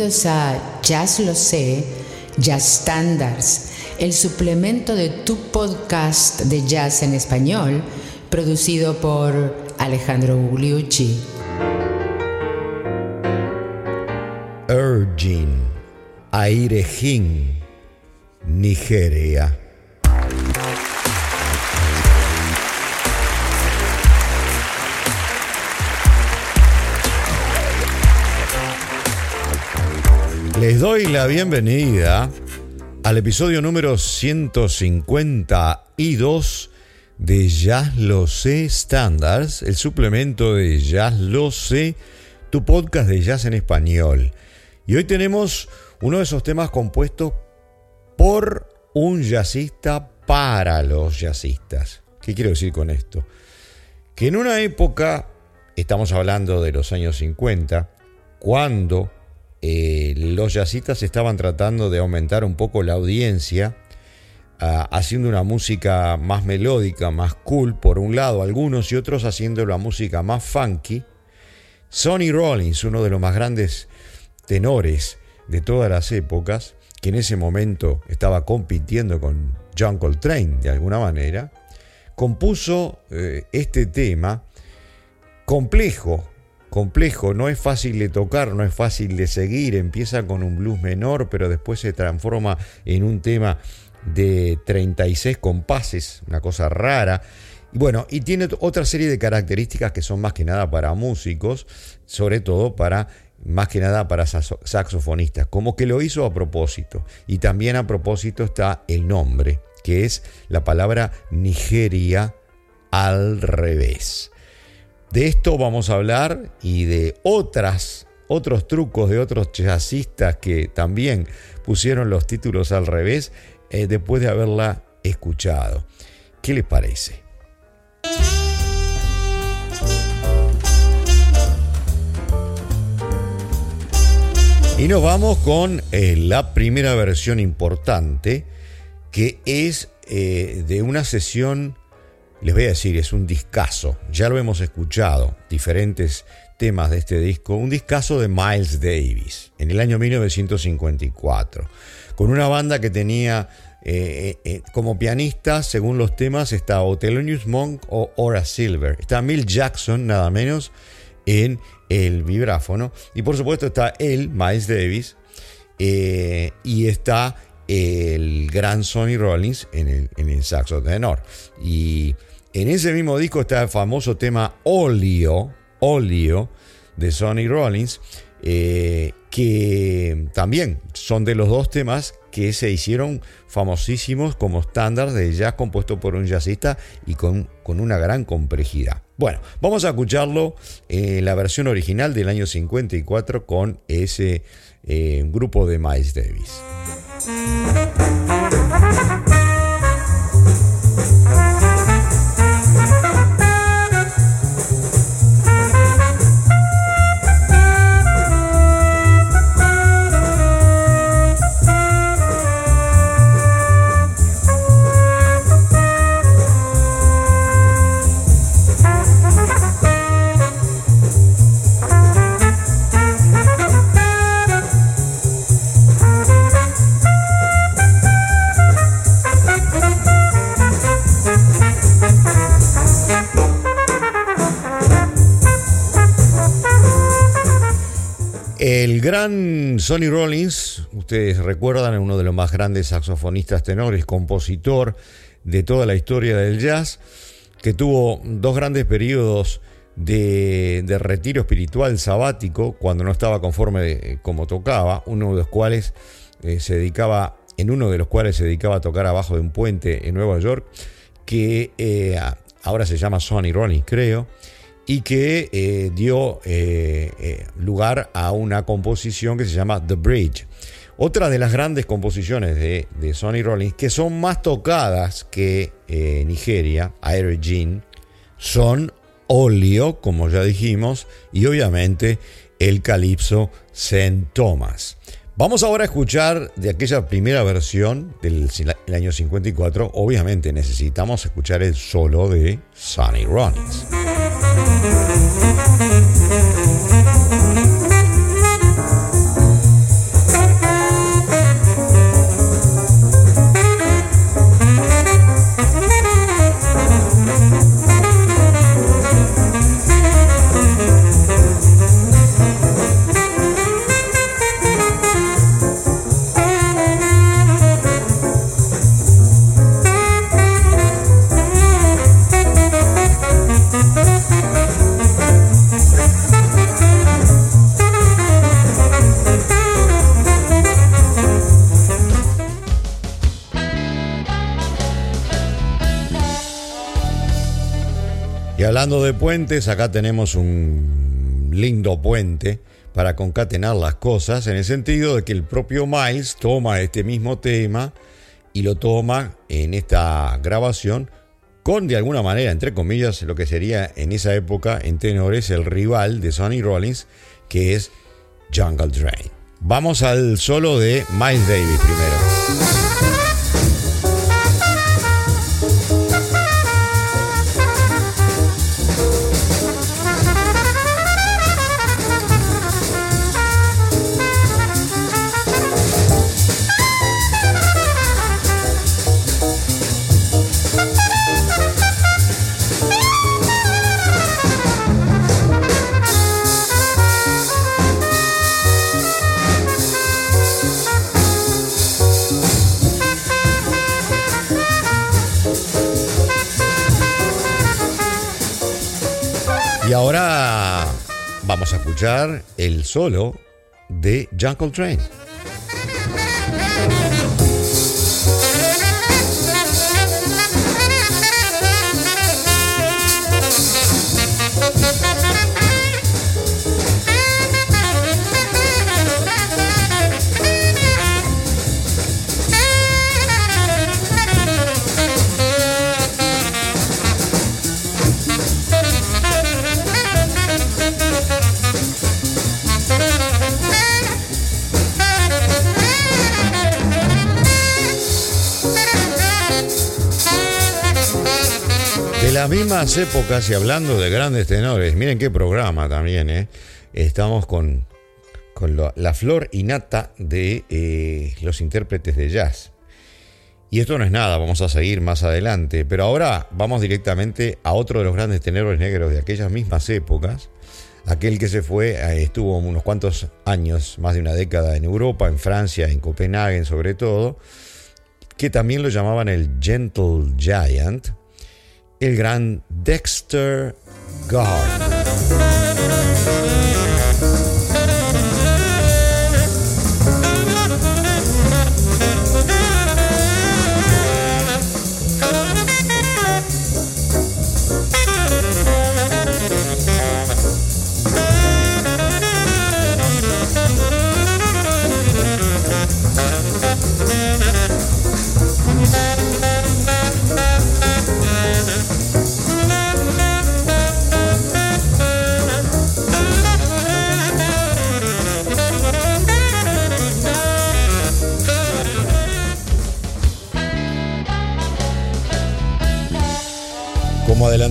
Bienvenidos a Jazz Lo Sé, Jazz Standards, el suplemento de tu podcast de jazz en español, producido por Alejandro Gugliucci. Urging, Airejín, Nigeria. Les doy la bienvenida al episodio número 152 de Jazz Lo Sé Standards, el suplemento de Jazz Lo Sé, tu podcast de jazz en español. Y hoy tenemos uno de esos temas compuestos por un jazzista para los jazzistas. ¿Qué quiero decir con esto? Que en una época, estamos hablando de los años 50, cuando eh, los jazzistas estaban tratando de aumentar un poco la audiencia, ah, haciendo una música más melódica, más cool, por un lado, algunos y otros haciendo la música más funky. Sonny Rollins, uno de los más grandes tenores de todas las épocas, que en ese momento estaba compitiendo con John Coltrane de alguna manera, compuso eh, este tema complejo, complejo, no es fácil de tocar, no es fácil de seguir, empieza con un blues menor, pero después se transforma en un tema de 36 compases, una cosa rara. Y bueno, y tiene otra serie de características que son más que nada para músicos, sobre todo para más que nada para saxofonistas, como que lo hizo a propósito. Y también a propósito está el nombre, que es la palabra Nigeria al revés. De esto vamos a hablar y de otras, otros trucos de otros jazzistas que también pusieron los títulos al revés eh, después de haberla escuchado. ¿Qué les parece? Y nos vamos con eh, la primera versión importante, que es eh, de una sesión les voy a decir, es un discazo. Ya lo hemos escuchado, diferentes temas de este disco. Un discazo de Miles Davis en el año 1954, con una banda que tenía eh, eh, eh, como pianista, según los temas, está Thelonious Monk o Ora Silver. Está Mill Jackson, nada menos, en el vibráfono. Y por supuesto está él, Miles Davis, y está el gran Sonny Rollins en el, en el saxo tenor. Y en ese mismo disco está el famoso tema Olio, Olio de Sonny Rollins, eh, que también son de los dos temas que se hicieron famosísimos como estándar de jazz compuesto por un jazzista y con, con una gran complejidad. Bueno, vamos a escucharlo en la versión original del año 54 con ese eh, grupo de Miles Davis. Gran Sonny Rollins, ustedes recuerdan, es uno de los más grandes saxofonistas tenores, compositor de toda la historia del jazz, que tuvo dos grandes periodos de, retiro espiritual sabático, cuando no estaba conforme eh, como tocaba, uno de los cuales eh, se dedicaba, en uno de los cuales se dedicaba a tocar abajo de un puente en Nueva York, que eh, ahora se llama Sonny Rollins, creo y que eh, dio eh, eh, lugar a una composición que se llama The Bridge. Otra de las grandes composiciones de, Sonny Rollins, que son más tocadas que Nigeria, Air Jean, son Olio, como ya dijimos, y obviamente el calipso St. Thomas. Vamos ahora a escuchar de aquella primera versión del año 54. Obviamente necesitamos escuchar el solo de Sonny Rollins. Thank you. Hablando de puentes, acá tenemos un lindo puente para concatenar las cosas, en el sentido de que el propio Miles toma este mismo tema y lo toma en esta grabación con de alguna manera, entre comillas, lo que sería en esa época en tenores el rival de Sonny Rollins, que es Jungle Train. Vamos al solo de Miles Davis primero. El solo de Jungle Train. Las mismas épocas y hablando de grandes tenores, miren qué programa también, ¿eh? estamos con, la flor innata de eh, los intérpretes de jazz. Y esto no es nada, vamos a seguir más adelante, pero ahora vamos directamente a otro de los grandes tenores negros de aquellas mismas épocas, aquel que se fue, eh, estuvo unos cuantos años, más de una década en Europa, en Francia, en Copenhague sobre todo, que también lo llamaban el Gentle Giant, el gran Dexter Gardner.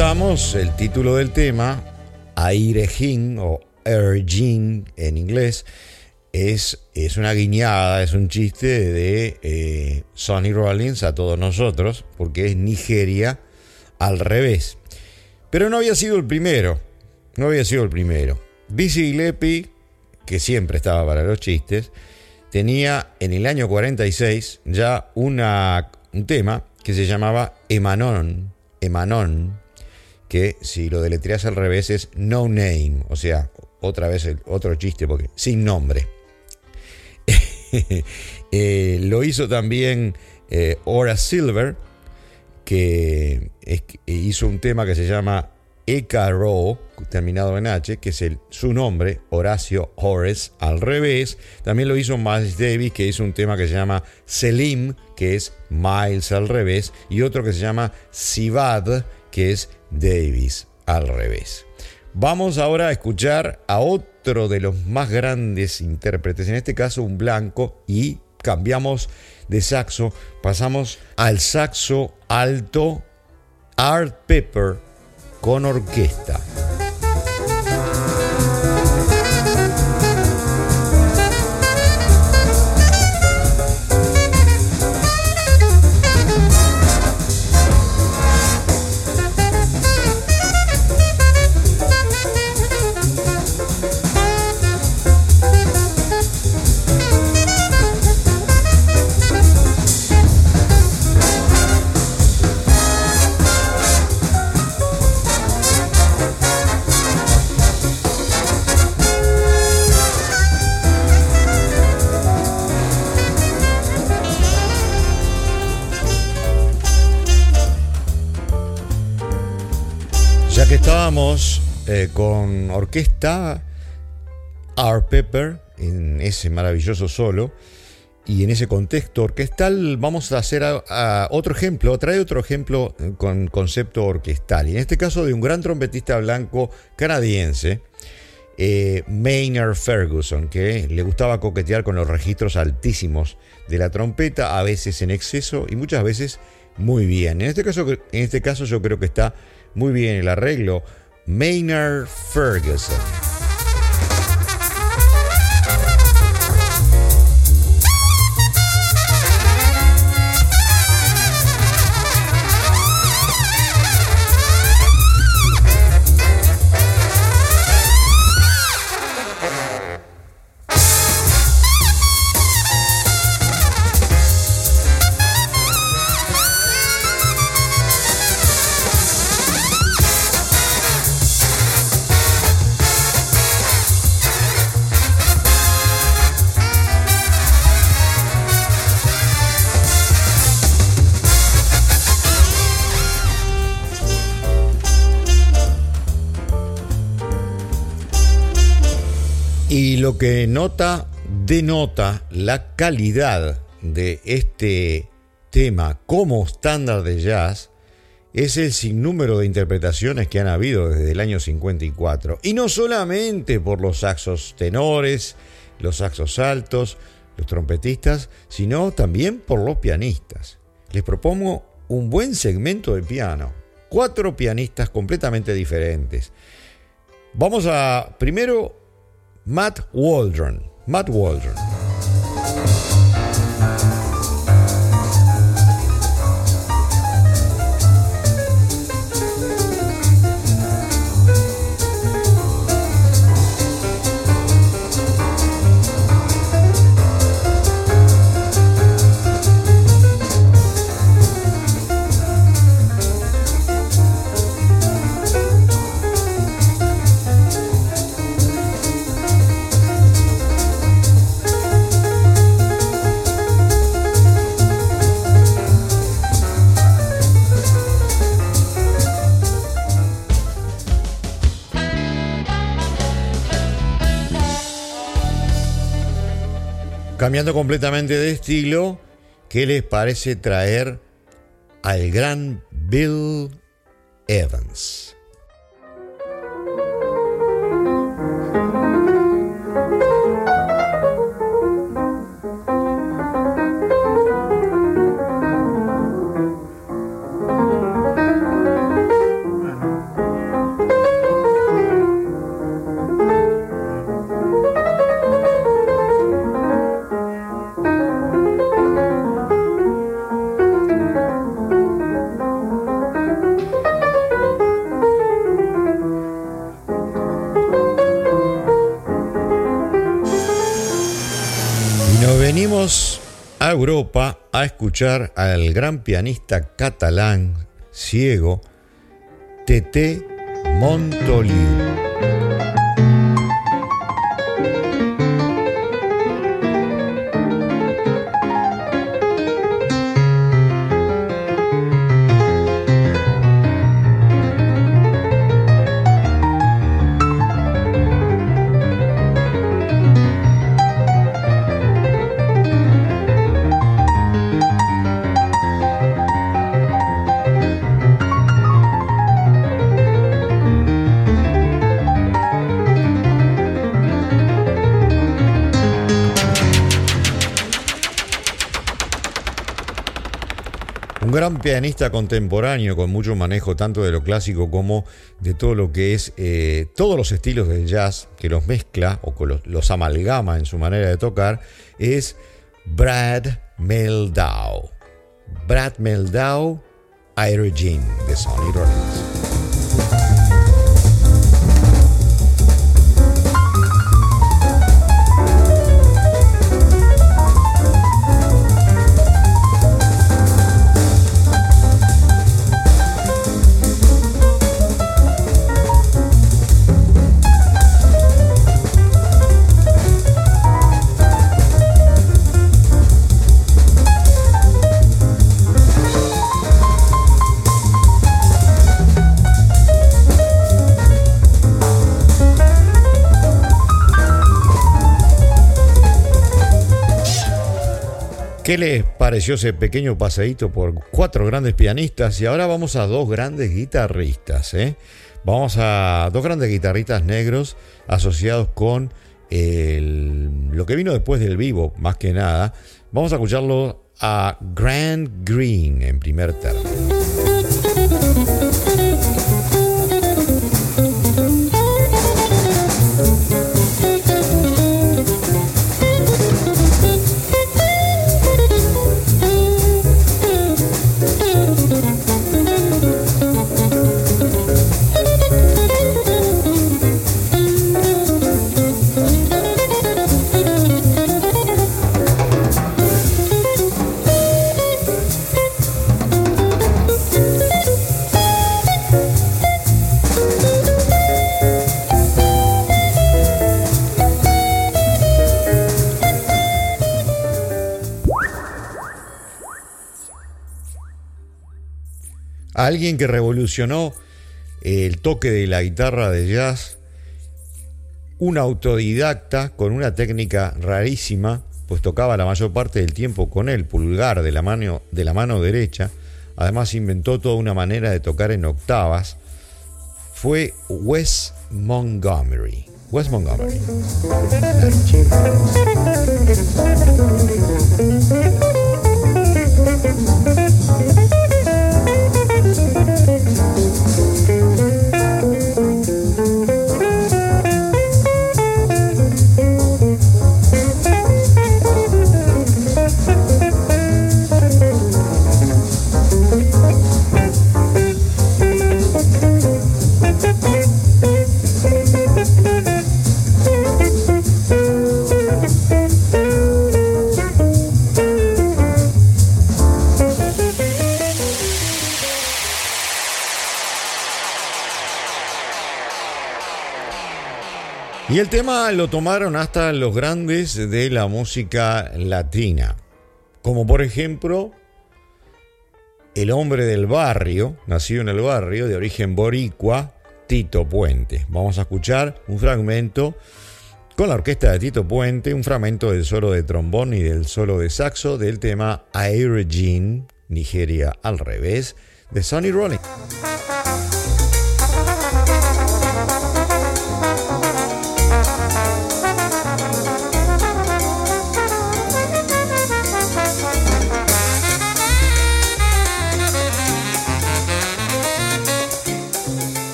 El título del tema, Airejin o Erjin en inglés, es, es, una guiñada, es un chiste de eh, Sonny Rollins a todos nosotros, porque es Nigeria al revés. Pero no había sido el primero, no había sido el primero. Dizzy Gillespie, que siempre estaba para los chistes, tenía en el año 46 ya una, un tema que se llamaba Emanon Emanon, que si lo deletreas al revés es no name, o sea, otra vez el, otro chiste, porque sin nombre. Eh, lo hizo también eh, Ora Silver, que hizo un tema que se llama Ecaro, terminado en H, que es su nombre, Horacio Horace, al revés. También lo hizo Miles Davis, que hizo un tema que se llama Selim, que es Miles al revés, y otro que se llama Sivad, que es Davis al revés. Vamos ahora a escuchar a otro de los más grandes intérpretes, en este caso un blanco, y cambiamos de saxo, pasamos al saxo alto Art Pepper con orquesta. Estábamos eh, con orquesta Art Pepper en ese maravilloso solo y en ese contexto orquestal vamos a hacer otro ejemplo, trae otro ejemplo con concepto orquestal y en este caso de un gran trompetista blanco canadiense eh, Maynard Ferguson, que le gustaba coquetear con los registros altísimos de la trompeta, a veces en exceso y muchas veces muy bien. En este caso, en este caso yo creo que está muy bien el arreglo. Maynard Ferguson. Lo que nota, denota la calidad de este tema como estándar de jazz es el sinnúmero de interpretaciones que han habido desde el año 54. Y no solamente por los saxos tenores, los saxos altos, los trompetistas, sino también por los pianistas. Les propongo un buen segmento de piano. Cuatro pianistas completamente diferentes. Vamos a primero Matt Waldron. Matt Waldron. Cambiando completamente de estilo, ¿qué les parece traer al gran Bill Evans? Europa a escuchar al gran pianista catalán ciego Tete Montoliu. Gran pianista contemporáneo con mucho manejo tanto de lo clásico como de todo lo que es eh, todos los estilos del jazz, que los mezcla o los, los amalgama en su manera de tocar, es Brad Meldau. Brad Meldau, Jean de Sonny Rollins. ¿Qué les pareció ese pequeño paseíto por cuatro grandes pianistas? Y ahora vamos a dos grandes guitarristas. ¿eh? Vamos a dos grandes guitarristas negros asociados con lo que vino después del vivo, más que nada. Vamos a escucharlo a Grant Green en primer término. Alguien que revolucionó el toque de la guitarra de jazz, un autodidacta con una técnica rarísima, pues tocaba la mayor parte del tiempo con el pulgar de la mano, de la mano derecha, además inventó toda una manera de tocar en octavas, fue Wes Montgomery. Wes Montgomery. Y el tema lo tomaron hasta los grandes de la música latina, como por ejemplo el hombre del barrio, nacido en el barrio, de origen boricua, Tito Puente. Vamos a escuchar un fragmento con la orquesta de Tito Puente, un fragmento del solo de trombón y del solo de saxo del tema Air Jean, Nigeria al revés, de Sonny Rollins.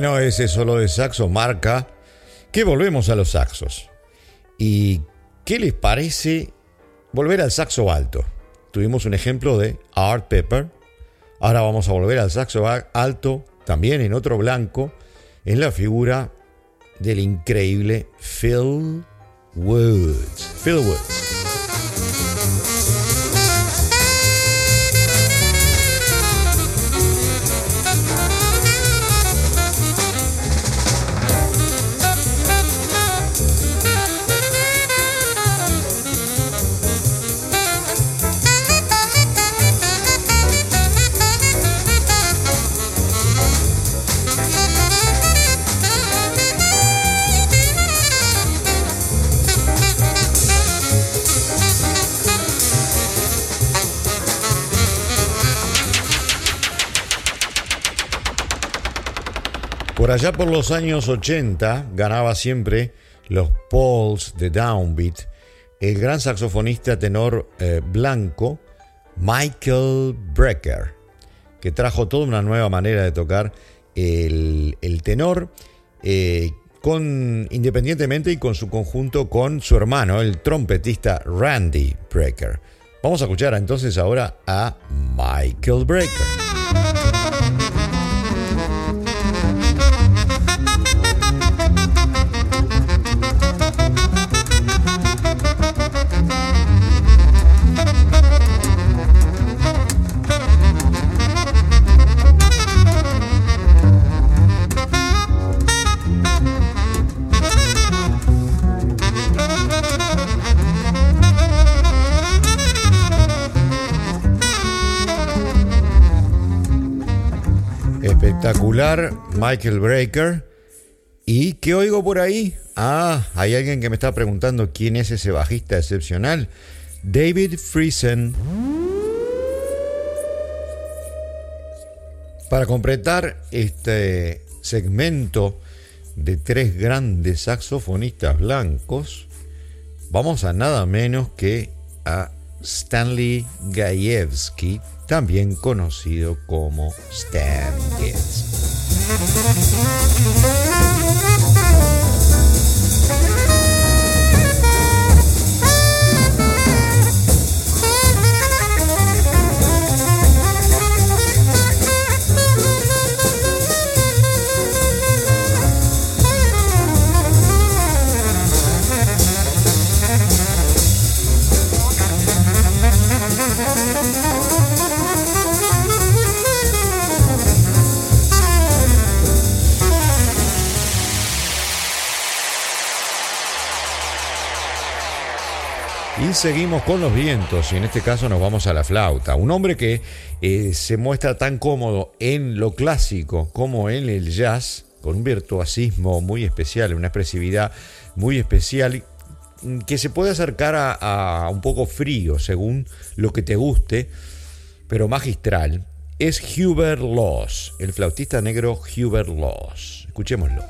Bueno, ese solo de saxo marca que volvemos a los saxos. ¿Y qué les parece volver al saxo alto? Tuvimos un ejemplo de Art Pepper. Ahora vamos a volver al saxo alto, también en otro blanco, en la figura del increíble Phil Woods. Phil Woods. Por allá por los años 80 ganaba siempre los Pauls de Downbeat el gran saxofonista tenor eh, blanco Michael Brecker, que trajo toda una nueva manera de tocar el, tenor, eh, con, independientemente y con su conjunto con su hermano, el trompetista Randy Brecker. Vamos a escuchar entonces ahora a Michael Brecker. Michael Breaker. ¿Y qué oigo por ahí? Ah, hay alguien que me está preguntando quién es ese bajista excepcional. David Friesen. Para completar este segmento de tres grandes saxofonistas blancos, vamos a nada menos que a Stanley Gajewski, también conocido como Stan Getz. Seguimos con los vientos y en este caso nos vamos a la flauta. Un hombre que eh, se muestra tan cómodo en lo clásico como en el jazz, con un virtuosismo muy especial, una expresividad muy especial que se puede acercar a, a un poco frío según lo que te guste, pero magistral, es Hubert Laws, el flautista negro Hubert Laws. Escuchémoslo.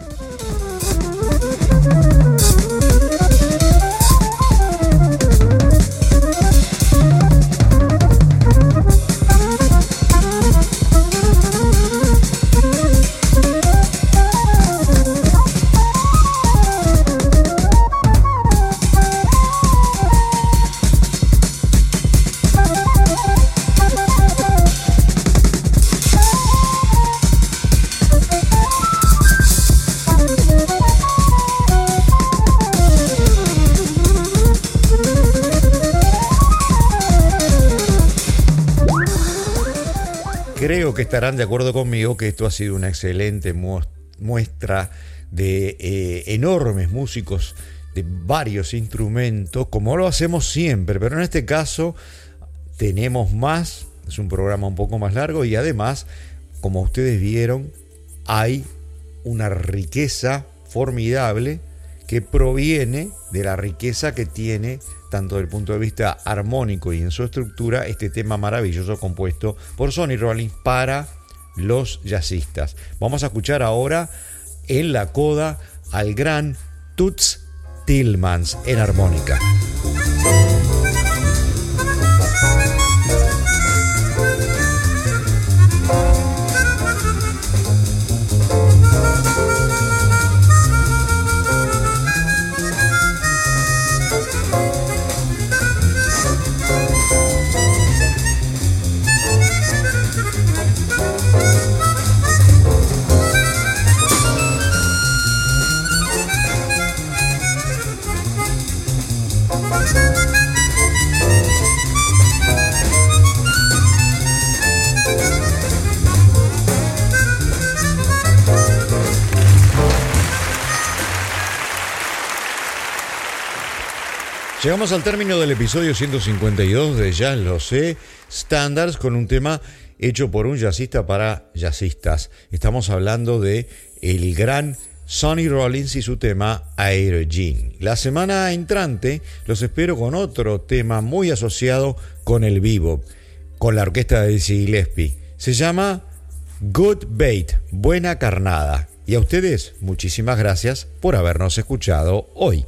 Creo que estarán de acuerdo conmigo que esto ha sido una excelente muestra de eh, enormes músicos de varios instrumentos, como lo hacemos siempre, pero en este caso tenemos más, es un programa un poco más largo y además, como ustedes vieron, hay una riqueza formidable que proviene de la riqueza que tiene, tanto desde el punto de vista armónico y en su estructura, este tema maravilloso compuesto por Sonny Rollins para los jazzistas. Vamos a escuchar ahora en la coda al gran Toots Tillmans en armónica. Llegamos al término del episodio 152 de Ya lo sé, Standards, con un tema hecho por un jazzista para jazzistas. Estamos hablando de el gran Sonny Rollins y su tema Air. La semana entrante los espero con otro tema muy asociado con el vivo, con la orquesta de Dizzy Gillespie. Se llama Good Bait, buena carnada. Y a ustedes, muchísimas gracias por habernos escuchado hoy.